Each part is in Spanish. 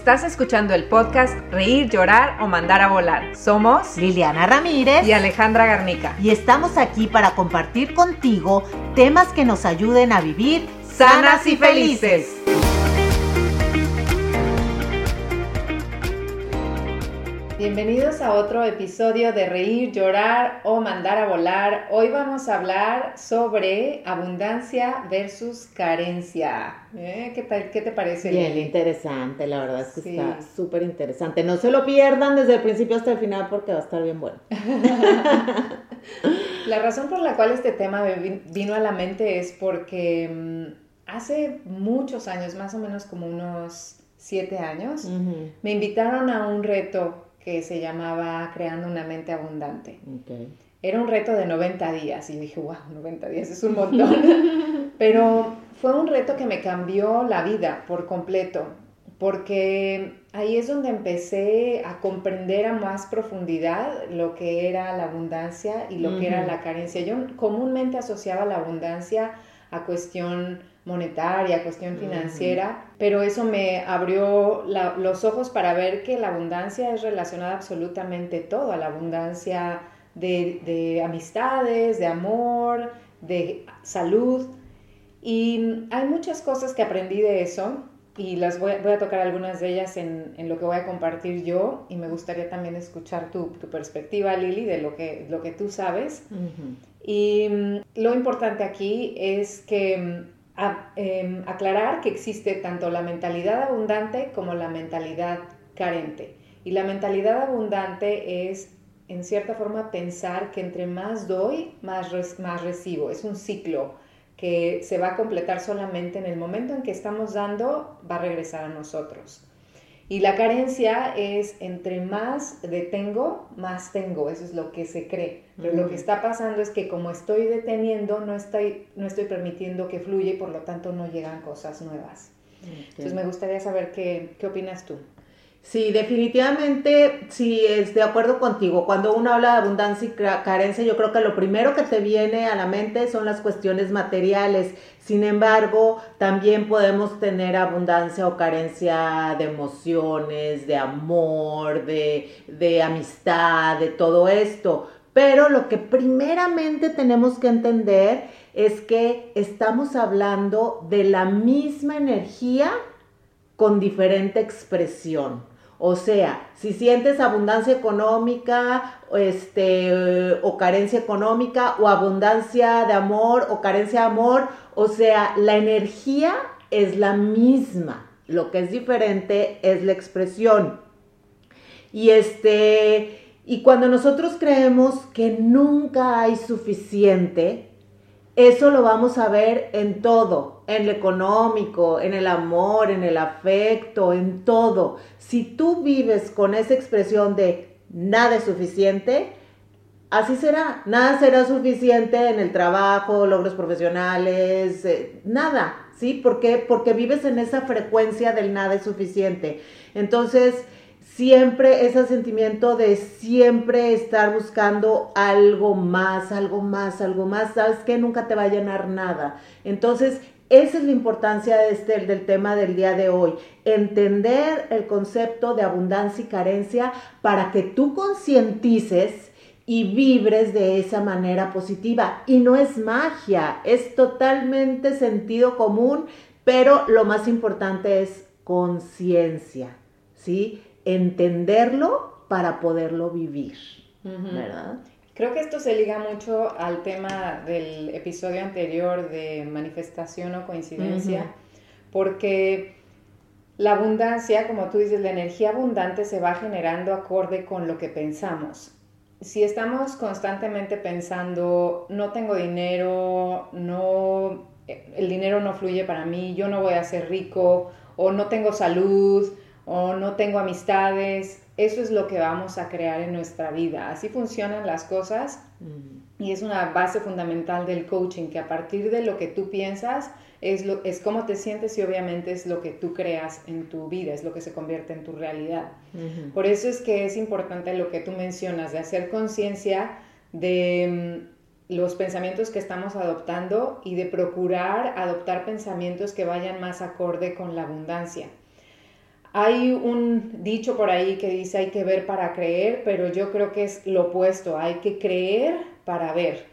Estás escuchando el podcast Reír, Llorar o Mandar a Volar. Somos Liliana Ramírez y Alejandra Garnica. Y estamos aquí para compartir contigo temas que nos ayuden a vivir sanas y felices. Bienvenidos a otro episodio de Reír, Llorar o Mandar a Volar. Hoy vamos a hablar sobre abundancia versus carencia. ¿Eh? ¿Qué, tal, ¿Qué te parece? Bien, interesante, la verdad es que está súper interesante. No se lo pierdan desde el principio hasta el final porque va a estar bien bueno. la razón por la cual este tema vino a la mente es porque mm, hace muchos años, más o menos como unos siete años, me invitaron a un reto que se llamaba Creando una mente abundante. Era un reto de 90 días y dije, wow, 90 días es un montón. Pero fue un reto que me cambió la vida por completo, porque ahí es donde empecé a comprender a más profundidad lo que era la abundancia y lo que era la carencia. Yo comúnmente asociaba la abundancia a cuestión monetaria, cuestión financiera, pero eso me abrió los ojos para ver que la abundancia es relacionada absolutamente todo, a la abundancia de, amistades, de amor, de salud. Y hay muchas cosas que aprendí de eso y las voy, a tocar algunas de ellas en, lo que voy a compartir yo y me gustaría también escuchar tu, perspectiva, Lili, de lo que, lo que tú sabes. Y mm, lo importante aquí es que mm, Em, aclarar que existe tanto la mentalidad abundante como la mentalidad carente. Y la mentalidad abundante es, en cierta forma, pensar que entre más doy, más, más recibo. Es un ciclo que se va a completar solamente en el momento en que estamos dando, va a regresar a nosotros. Y la carencia es entre más detengo, más tengo, eso es lo que se cree. Pero lo que está pasando es que como estoy deteniendo, no estoy, no estoy permitiendo que fluya y por lo tanto no llegan cosas nuevas. Entonces me gustaría saber qué, qué opinas tú. Sí, definitivamente, sí, es de acuerdo contigo. Cuando uno habla de abundancia y carencia, yo creo que lo primero que te viene a la mente son las cuestiones materiales. Sin embargo, también podemos tener abundancia o carencia de emociones, de amor, de, de amistad, de todo esto. Pero lo que primeramente tenemos que entender es que estamos hablando de la misma energía con diferente expresión. O sea, si sientes abundancia económica este, o carencia económica o abundancia de amor o carencia de amor, o sea, la energía es la misma. Lo que es diferente es la expresión. Y este, y cuando nosotros creemos que nunca hay suficiente, eso lo vamos a ver en todo, en lo económico, en el amor, en el afecto, en todo. Si tú vives con esa expresión de nada es suficiente, así será. Nada será suficiente en el trabajo, logros profesionales, eh, nada, ¿sí? ¿Por qué? Porque vives en esa frecuencia del nada es suficiente. Entonces, siempre ese sentimiento de siempre estar buscando algo más, algo más, algo más, sabes que nunca te va a llenar nada. Entonces, esa es la importancia de este, del tema del día de hoy, entender el concepto de abundancia y carencia para que tú concientices y vibres de esa manera positiva. Y no es magia, es totalmente sentido común, pero lo más importante es conciencia, ¿sí? Entenderlo para poderlo vivir, ¿verdad? Creo que esto se liga mucho al tema del episodio anterior de manifestación o coincidencia, porque la abundancia, como tú dices, la energía abundante se va generando acorde con lo que pensamos. Si estamos constantemente pensando, no tengo dinero, no, el dinero no fluye para mí, yo no voy a ser rico, o no tengo salud, o no tengo amistades, eso es lo que vamos a crear en nuestra vida. Así funcionan las cosas. Y es una base fundamental del coaching, que a partir de lo que tú piensas es, lo, es cómo te sientes y obviamente es lo que tú creas en tu vida, es lo que se convierte en tu realidad. Por eso es que es importante lo que tú mencionas, de hacer conciencia de mm, los pensamientos que estamos adoptando y de procurar adoptar pensamientos que vayan más acorde con la abundancia Hay un dicho por ahí que dice hay que ver para creer, pero yo creo que es lo opuesto, hay que creer para ver.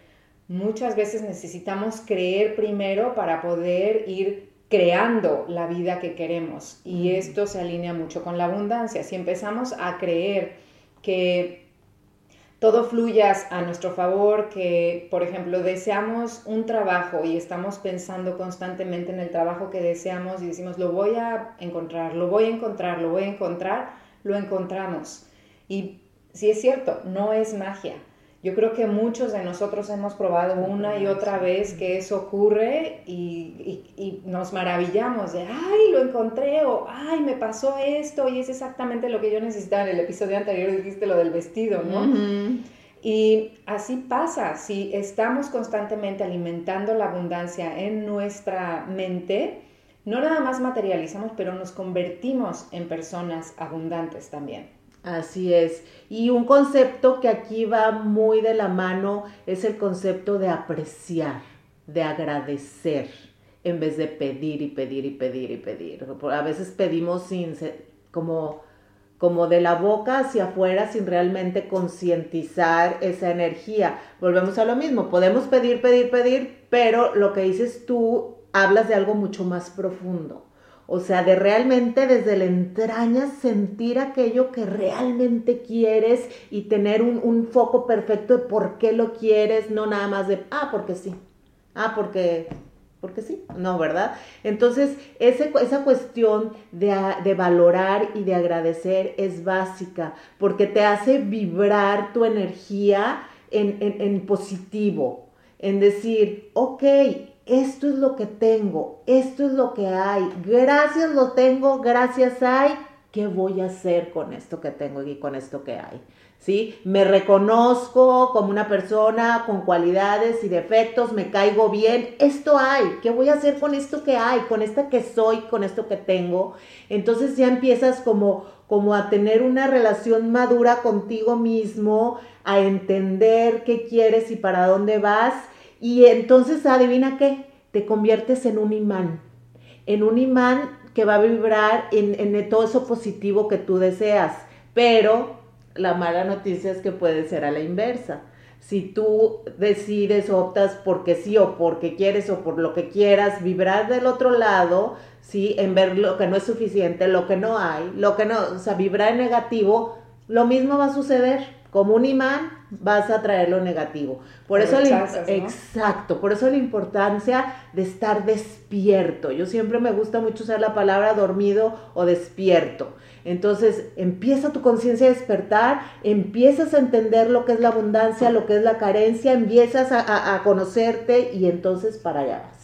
Muchas veces necesitamos creer primero para poder ir creando la vida que queremos y esto se alinea mucho con la abundancia. Si empezamos a creer que todo fluya a nuestro favor, que por ejemplo deseamos un trabajo y estamos pensando constantemente en el trabajo que deseamos y decimos lo voy a encontrar, lo voy a encontrar, lo voy a encontrar, lo encontramos. Y si es cierto, no es magia, yo creo que muchos de nosotros hemos probado una y otra vez que eso ocurre y, nos maravillamos de, ay, lo encontré o, ay, me pasó esto y es exactamente lo que yo necesitaba. En el episodio anterior dijiste lo del vestido, ¿no? Y así pasa, si estamos constantemente alimentando la abundancia en nuestra mente, no nada más materializamos, pero nos convertimos en personas abundantes también. Así es. Y un concepto que aquí va muy de la mano es el concepto de apreciar, de agradecer, en vez de pedir y pedir y pedir y pedir. A veces pedimos sin como como de la boca hacia afuera sin realmente concientizar esa energía. Volvemos a lo mismo, podemos pedir, pedir, pedir, pero lo que dices tú hablas de algo mucho más profundo. O sea, de realmente desde la entraña sentir aquello que realmente quieres y tener un, foco perfecto de por qué lo quieres, no nada más de, ah, porque sí, ah, porque, porque sí, no, ¿verdad? Entonces, ese, esa cuestión de, de, valorar y de agradecer es básica, porque te hace vibrar tu energía en, en, en positivo, en decir, ok, esto es lo que tengo, esto es lo que hay, gracias lo tengo, gracias hay, ¿qué voy a hacer con esto que tengo y con esto que hay? ¿Sí? Me reconozco como una persona con cualidades y defectos, me caigo bien, esto hay, ¿qué voy a hacer con esto que hay, con esta que soy, con esto que tengo? Entonces ya empiezas como, como a tener una relación madura contigo mismo, a entender qué quieres y para dónde vas y entonces, adivina qué, te conviertes en un imán, en un imán que va a vibrar en, todo eso positivo que tú deseas. Pero la mala noticia es que puede ser a la inversa. Si tú decides, optas porque sí o porque quieres o por lo que quieras, vibrar del otro lado, ¿sí? En ver lo que no es suficiente, lo que no hay, lo que no, o sea, vibrar en negativo, lo mismo va a suceder como un imán vas a traer lo negativo. Por eso exacto, por eso la importancia de estar despierto. Yo siempre me gusta mucho usar la palabra dormido o despierto. Entonces, empieza tu conciencia a despertar, empiezas a entender lo que es la abundancia, lo que es la carencia, empiezas a, a conocerte y entonces para allá vas.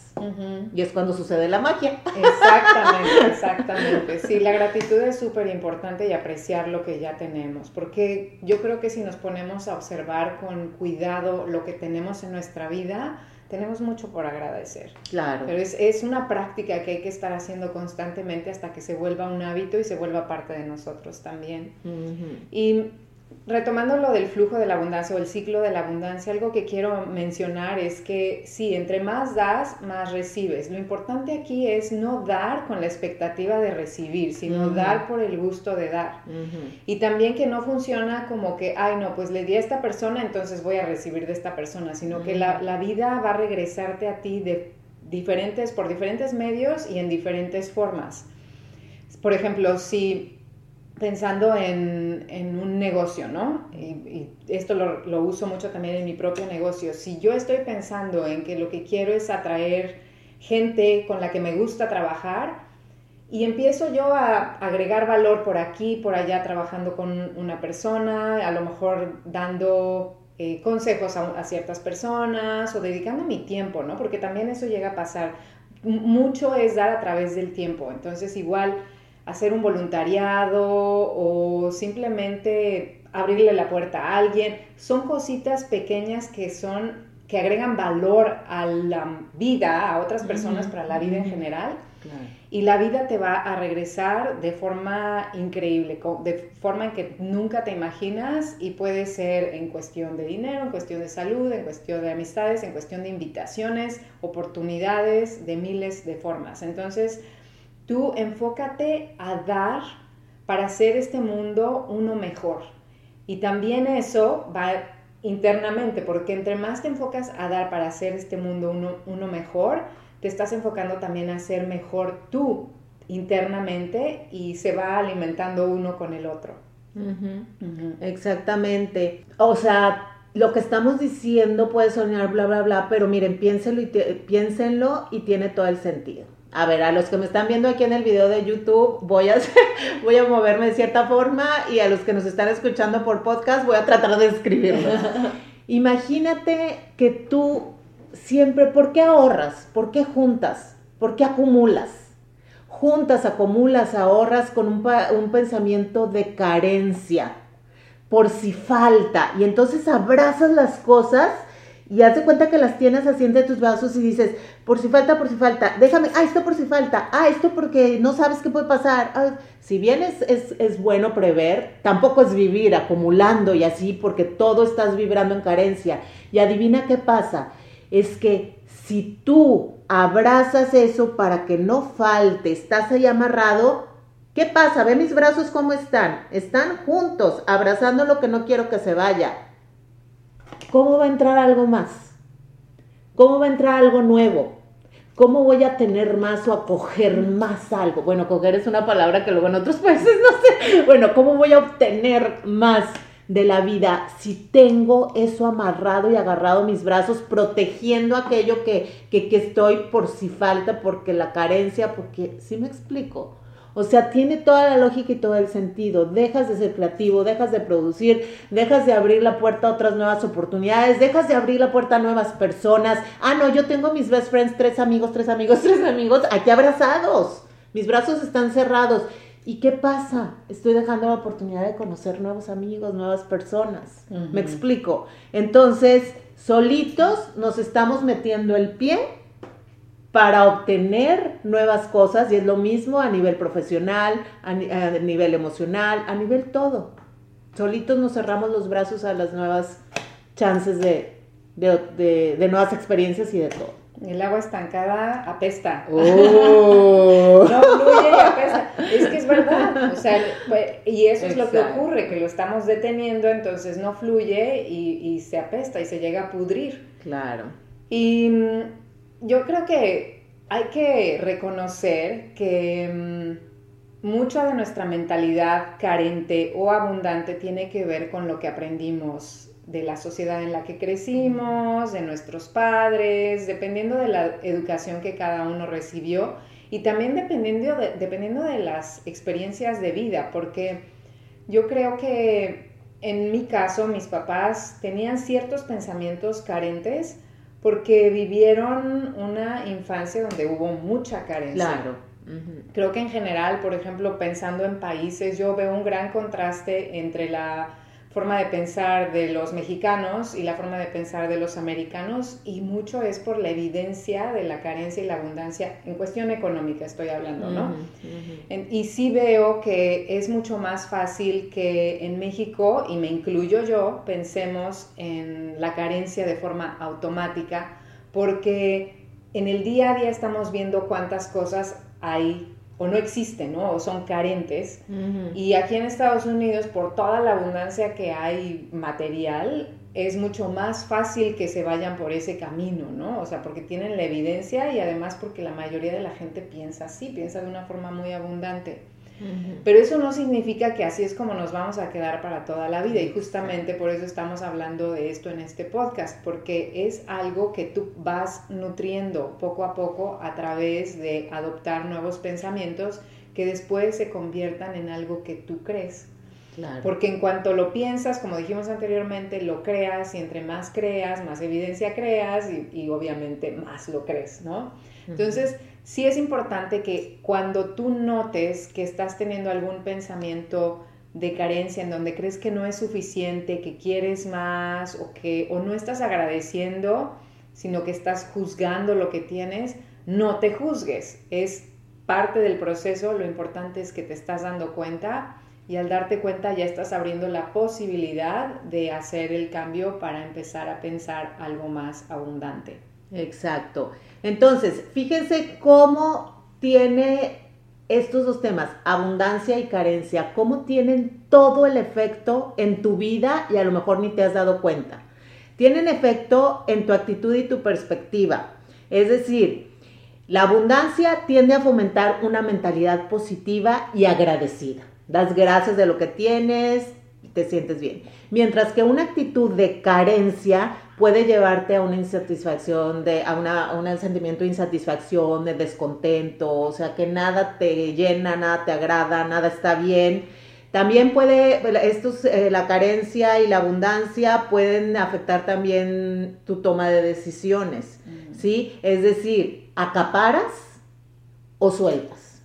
Y es cuando sucede la magia. Exactamente, exactamente. Sí, la gratitud es súper importante y apreciar lo que ya tenemos, porque yo creo que si nos ponemos a observar con cuidado lo que tenemos en nuestra vida, tenemos mucho por agradecer. Claro. Pero es, es, una práctica que hay que estar haciendo constantemente hasta que se vuelva un hábito y se vuelva parte de nosotros también. Y retomando lo del flujo de la abundancia o el ciclo de la abundancia, algo que quiero mencionar es que sí, entre más das, más recibes. Lo importante aquí es no dar con la expectativa de recibir, sino dar por el gusto de dar. Y también que no funciona como que, ay, no, pues le di a esta persona, entonces voy a recibir de esta persona, sino que la, la vida va a regresarte a ti de diferentes, por diferentes medios y en diferentes formas. Por ejemplo, si pensando en, un negocio, ¿no? Y, esto lo, uso mucho también en mi propio negocio. Si yo estoy pensando en que lo que quiero es atraer gente con la que me gusta trabajar y empiezo yo a agregar valor por aquí, por allá, trabajando con una persona, a lo mejor dando eh, consejos a, ciertas personas o dedicando mi tiempo, ¿no? Porque también eso llega a pasar. mucho es dar a través del tiempo. Entonces igual hacer un voluntariado o simplemente abrirle la puerta a alguien. Son cositas pequeñas que son que agregan valor a la vida, a otras personas, para la vida en general. Y la vida te va a regresar de forma increíble, de forma en que nunca te imaginas y puede ser en cuestión de dinero, en cuestión de salud, en cuestión de amistades, en cuestión de invitaciones, oportunidades, de miles de formas. Entonces, Tú enfócate a dar para hacer este mundo uno mejor. Y también eso va internamente, porque entre más te enfocas a dar para hacer este mundo uno, mejor, te estás enfocando también a ser mejor tú internamente y se va alimentando uno con el otro. Exactamente. O sea, lo que estamos diciendo puede sonar bla, bla, bla, pero miren, piénsenlo y, piénsenlo y tiene todo el sentido. A ver, a los que me están viendo aquí en el video de YouTube, voy a, voy a moverme de cierta forma y a los que nos están escuchando por podcast, voy a tratar de escribirlo. Imagínate que tú siempre, ¿por qué ahorras? ¿Por qué juntas? ¿Por qué acumulas? Juntas, acumulas, ahorras con un, un pensamiento de carencia, por si falta. Y entonces abrazas las cosas y hace cuenta que las tienes así entre tus brazos y dices, por si falta, por si falta, déjame, ah, esto por si falta, ah, esto porque no sabes qué puede pasar. Ah, si bien es, es, bueno prever, tampoco es vivir acumulando y así porque todo estás vibrando en carencia. Y adivina qué pasa, es que si tú abrazas eso para que no falte, estás ahí amarrado, ¿qué pasa? Ve mis brazos cómo están, están juntos, abrazando lo que no quiero que se vaya ¿Cómo va a entrar algo más? ¿Cómo va a entrar algo nuevo? ¿Cómo voy a tener más o a coger más algo? Bueno, coger es una palabra que luego en otros países no sé. Bueno, ¿cómo voy a obtener más de la vida si tengo eso amarrado y agarrado mis brazos, protegiendo aquello que, que, que estoy por si falta, porque la carencia, porque, ¿sí me explico? O sea, tiene toda la lógica y todo el sentido. Dejas de ser creativo, dejas de producir, dejas de abrir la puerta a otras nuevas oportunidades, dejas de abrir la puerta a nuevas personas. Ah, no, yo tengo mis best friends, tres amigos, tres amigos, tres amigos, aquí abrazados. Mis brazos están cerrados. ¿Y qué pasa? Estoy dejando la oportunidad de conocer nuevos amigos, nuevas personas. Me explico. Entonces, solitos nos estamos metiendo el pie para obtener nuevas cosas y es lo mismo a nivel profesional, a, nivel emocional, a nivel todo. Solitos nos cerramos los brazos a las nuevas chances de, de, nuevas experiencias y de todo. El agua estancada apesta. Oh. no fluye y apesta. Es que es verdad. O sea, y eso es lo que ocurre, que lo estamos deteniendo, entonces no fluye y, y se apesta y se llega a pudrir. Claro. Y mm, yo creo que hay que reconocer que mm, mucha de nuestra mentalidad carente o abundante tiene que ver con lo que aprendimos de la sociedad en la que crecimos, de nuestros padres, dependiendo de la educación que cada uno recibió y también dependiendo de, dependiendo de las experiencias de vida, porque yo creo que en mi caso mis papás tenían ciertos pensamientos carentes, porque vivieron una infancia donde hubo mucha carencia. Claro. Creo que en general, por ejemplo, pensando en países, yo veo un gran contraste entre la forma de pensar de los mexicanos y la forma de pensar de los americanos y mucho es por la evidencia de la carencia y la abundancia en cuestión económica estoy hablando, ¿no? y sí veo que es mucho más fácil que en México, y me incluyo yo, pensemos en la carencia de forma automática porque en el día a día estamos viendo cuántas cosas hay o no existen, ¿no? O son carentes. Y aquí en Estados Unidos, por toda la abundancia que hay material, es mucho más fácil que se vayan por ese camino, ¿no? O sea, porque tienen la evidencia y además porque la mayoría de la gente piensa así, piensa de una forma muy abundante. Pero eso no significa que así es como nos vamos a quedar para toda la vida y justamente por eso estamos hablando de esto en este podcast, porque es algo que tú vas nutriendo poco a poco a través de adoptar nuevos pensamientos que después se conviertan en algo que tú crees. Porque en cuanto lo piensas, como dijimos anteriormente, lo creas y entre más creas, más evidencia creas y, obviamente más lo crees, ¿no? Entonces, sí es importante que cuando tú notes que estás teniendo algún pensamiento de carencia en donde crees que no es suficiente, que quieres más o que o no estás agradeciendo, sino que estás juzgando lo que tienes, no te juzgues. Es parte del proceso, lo importante es que te estás dando cuenta y al darte cuenta ya estás abriendo la posibilidad de hacer el cambio para empezar a pensar algo más abundante. Exacto. Entonces, fíjense cómo tiene estos dos temas, abundancia y carencia, cómo tienen todo el efecto en tu vida y a lo mejor ni te has dado cuenta. Tienen efecto en tu actitud y tu perspectiva. Es decir, la abundancia tiende a fomentar una mentalidad positiva y agradecida. Das gracias de lo que tienes, te sientes bien. Mientras que una actitud de carencia puede llevarte a una insatisfacción, de, a, un sentimiento de insatisfacción, de descontento, o sea, que nada te llena, nada te agrada, nada está bien. También puede, estos, eh, la carencia y la abundancia pueden afectar también tu toma de decisiones, ¿sí? Es decir, acaparas o sueltas.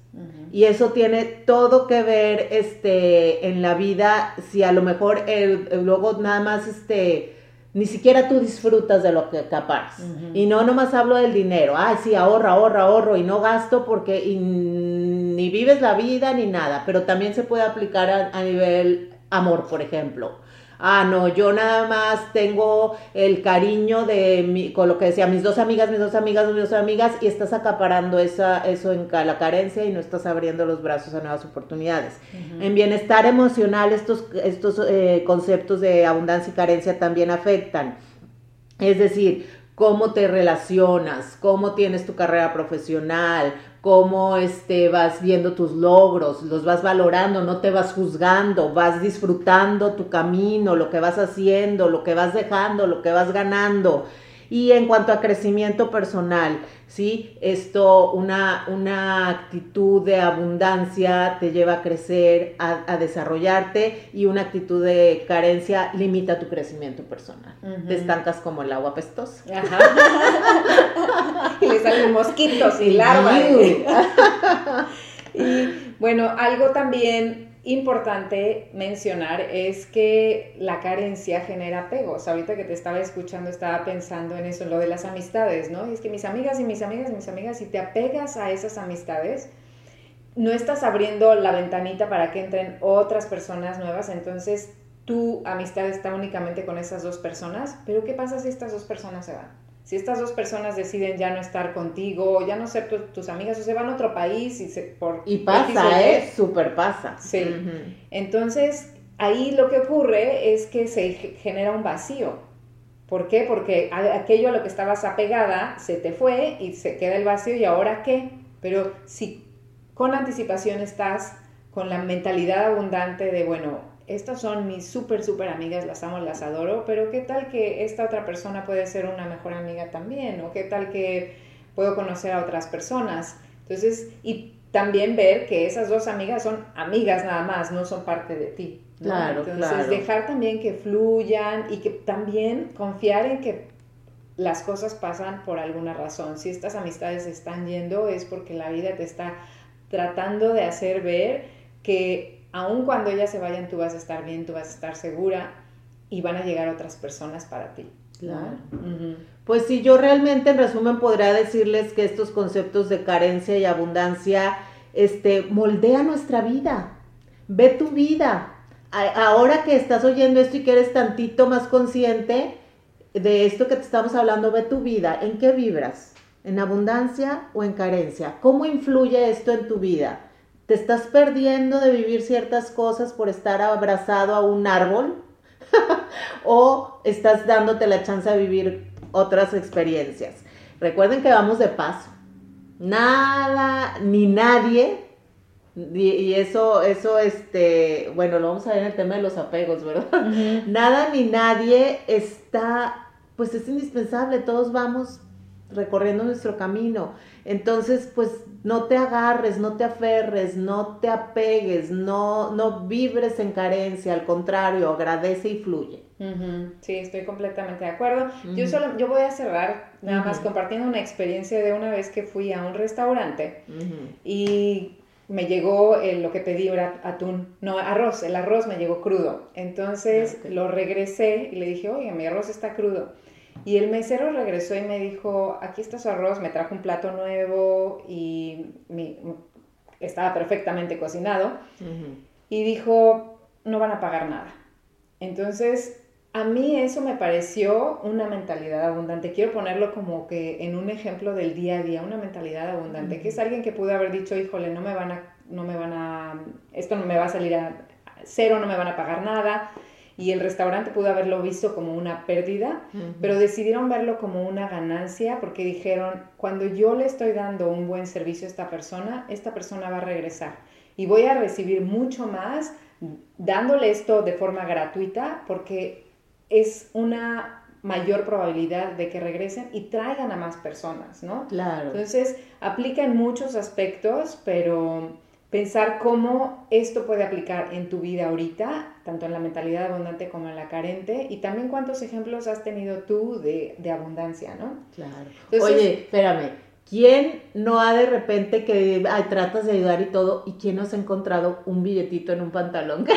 Y eso tiene todo que ver este, en la vida, si a lo mejor luego nada más este, ni siquiera tú disfrutas de lo que acaparas. Y no nomás hablo del dinero, ay, sí, ahorra, ahorra, ahorro y no gasto porque ni vives la vida ni nada, pero también se puede aplicar a nivel amor, por ejemplo ah, no, yo nada más tengo el cariño de mi, con lo que decía, mis dos amigas, mis dos amigas, mis dos amigas, y estás acaparando esa, eso en la carencia y no estás abriendo los brazos a nuevas oportunidades. En bienestar emocional, estos, estos eh, conceptos de abundancia y carencia también afectan. Es decir, cómo te relacionas, cómo tienes tu carrera profesional, cómo este, vas viendo tus logros, los vas valorando, no te vas juzgando, vas disfrutando tu camino, lo que vas haciendo, lo que vas dejando, lo que vas ganando. Y en cuanto a crecimiento personal, ¿sí? Esto, una, una actitud de abundancia te lleva a crecer, a, desarrollarte y una actitud de carencia limita tu crecimiento personal. Te estancas como el agua pestosa. y le salen mosquitos y larvas. y bueno, algo también importante mencionar es que la carencia genera apegos. Ahorita que te estaba escuchando estaba pensando en eso, en lo de las amistades, ¿no? Y es que mis amigas y mis amigas y mis amigas, si te apegas a esas amistades, no estás abriendo la ventanita para que entren otras personas nuevas, entonces tu amistad está únicamente con esas dos personas, pero ¿qué pasa si estas dos personas se van? Si estas dos personas deciden ya no estar contigo, ya no ser tus amigas, o se van a otro país y se... Por, y pasa, ¿eh? Súper pasa. Sí. Entonces, ahí lo que ocurre es que se genera un vacío. ¿Por qué? Porque aquello a lo que estabas apegada se te fue y se queda el vacío y ahora qué. Pero si con anticipación estás con la mentalidad abundante de, bueno, estas son mis súper, súper amigas, las amo, las adoro, pero ¿qué tal que esta otra persona puede ser una mejor amiga también? ¿O qué tal que puedo conocer a otras personas? Entonces, y también ver que esas dos amigas son amigas nada más, no son parte de ti. Claro, Entonces, dejar también que fluyan y que también confiar en que las cosas pasan por alguna razón. Si estas amistades están yendo es porque la vida te está tratando de hacer ver que aun cuando ellas se vayan, tú vas a estar bien, tú vas a estar segura y van a llegar otras personas para ti. Claro. Pues sí, yo realmente en resumen podría decirles que estos conceptos de carencia y abundancia este, moldea nuestra vida. Ve tu vida. ahora que estás oyendo esto y que eres tantito más consciente de esto que te estamos hablando, ve tu vida. ¿En qué vibras? ¿En abundancia o en carencia? ¿Cómo influye esto en tu vida? ¿Te estás perdiendo de vivir ciertas cosas por estar abrazado a un árbol? ¿O estás dándote la chance de vivir otras experiencias? Recuerden que vamos de paso. Nada ni nadie y, eso, eso, este, bueno, lo vamos a ver en el tema de los apegos, ¿verdad? Nada ni nadie está, pues es indispensable, todos vamos recorriendo nuestro camino. Entonces, pues no te agarres, no te aferres, no te apegues, no, no vibres en carencia, al contrario, agradece y fluye. Sí, estoy completamente de acuerdo. Yo solo, yo voy a cerrar nada más compartiendo una experiencia de una vez que fui a un restaurante y me llegó lo que pedí era atún, no, arroz, el arroz me llegó crudo. Entonces ah, lo regresé y le dije, oye, mi arroz está crudo. Y el mesero regresó y me dijo, aquí está su arroz, me trajo un plato nuevo y estaba perfectamente cocinado. Y dijo, no van a pagar nada. Entonces A mí eso me pareció una mentalidad abundante. Quiero ponerlo como que en un ejemplo del día a día, una mentalidad abundante, que es alguien que pudo haber dicho, híjole, no me van a, no me van a, esto no me va a salir a cero, no me van a pagar nada. Y el restaurante pudo haberlo visto como una pérdida, pero decidieron verlo como una ganancia porque dijeron, cuando yo le estoy dando un buen servicio a esta persona, esta persona va a regresar y voy a recibir mucho más dándole esto de forma gratuita porque es una mayor probabilidad de que regresen y traigan a más personas, ¿no? Claro. Entonces, aplica en muchos aspectos, pero pensar cómo esto puede aplicar en tu vida ahorita, tanto en la mentalidad abundante como en la carente, y también cuántos ejemplos has tenido tú de, abundancia, ¿no? Claro. Oye, espérame, ¿quién no ha de repente que tratas de ayudar y todo, y quién no se ha encontrado un billetito en un pantalón que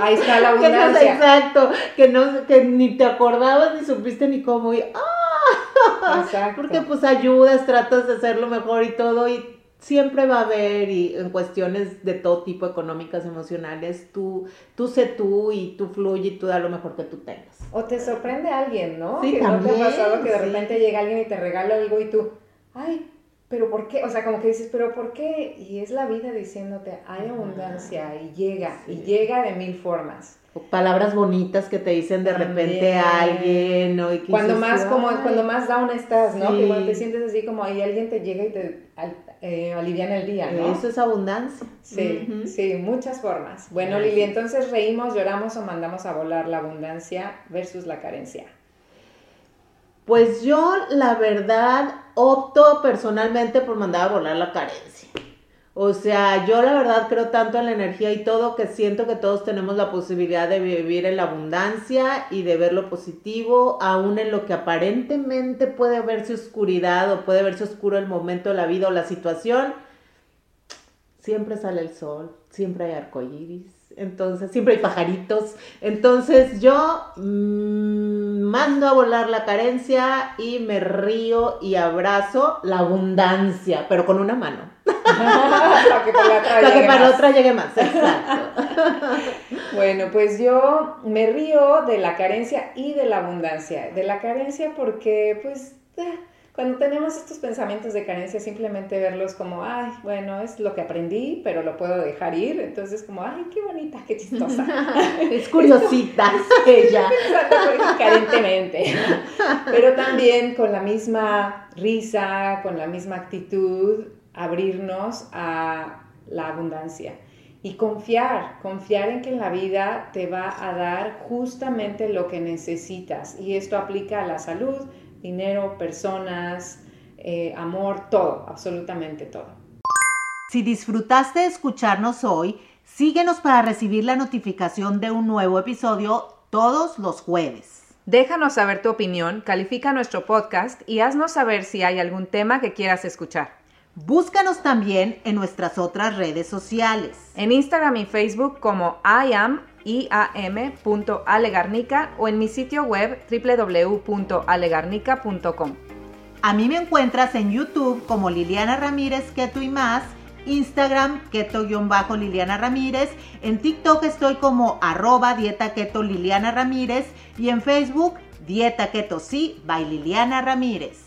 Ahí está la abundancia. exacto, que, no, que ni te acordabas, ni supiste ni cómo, y ¡ah! Exacto. Porque pues ayudas, tratas de hacerlo mejor y todo, y siempre va a haber, y en cuestiones de todo tipo, económicas, emocionales, tú, tú sé tú y tú fluye y tú da lo mejor que tú tengas. O te sorprende alguien, ¿no? Sí, que también, no te ha pasado que de repente llega alguien y te regala algo y tú, ay, pero ¿por qué? O sea, como que dices, pero ¿por qué? Y es la vida diciéndote, hay abundancia y llega, y llega de mil formas. O palabras bonitas que te dicen de repente a alguien, ¿no? Y cuando más como cuando más down estás, ¿no? Que cuando te sientes así como ahí alguien te llega y te eh, alivian el día, ¿no? Eso es abundancia. Sí, sí, muchas formas. Bueno, Lili, entonces reímos, lloramos o mandamos a volar la abundancia versus la carencia. Pues yo, la verdad, opto personalmente por mandar a volar la carencia. O sea, yo la verdad creo tanto en la energía y todo que siento que todos tenemos la posibilidad de vivir en la abundancia y de ver lo positivo, aún en lo que aparentemente puede verse oscuridad o puede verse oscuro el momento de la vida o la situación. Siempre sale el sol, siempre hay arcoíris, entonces siempre hay pajaritos. Entonces yo mm, mando a volar la carencia y me río y abrazo la abundancia, pero con una mano. Para que para la otra llegue más. Exacto. bueno, pues yo me río de la carencia y de la abundancia. De la carencia porque pues... Cuando tenemos estos pensamientos de carencia, simplemente verlos como, ay, bueno, es lo que aprendí, pero lo puedo dejar ir. Entonces, como, ay, qué bonita, qué chistosa. es curiosita ella. carentemente. pero también con la misma risa, con la misma actitud, abrirnos a la abundancia. Y confiar, confiar en que en la vida te va a dar justamente lo que necesitas. Y esto aplica a la salud, dinero, personas, eh, amor, todo, absolutamente todo. Si disfrutaste de escucharnos hoy, síguenos para recibir la notificación de un nuevo episodio todos los jueves. Déjanos saber tu opinión, califica nuestro podcast y haznos saber si hay algún tema que quieras escuchar. Búscanos también en nuestras otras redes sociales. En Instagram y Facebook como I am iam.alegarnica o en mi sitio web www.alegarnica.com. A mí me encuentras en YouTube como Liliana Ramírez Keto y más, Instagram keto-liliana Ramírez, en TikTok estoy como arroba dieta keto Liliana Ramírez y en Facebook dieta keto sí by Liliana Ramírez.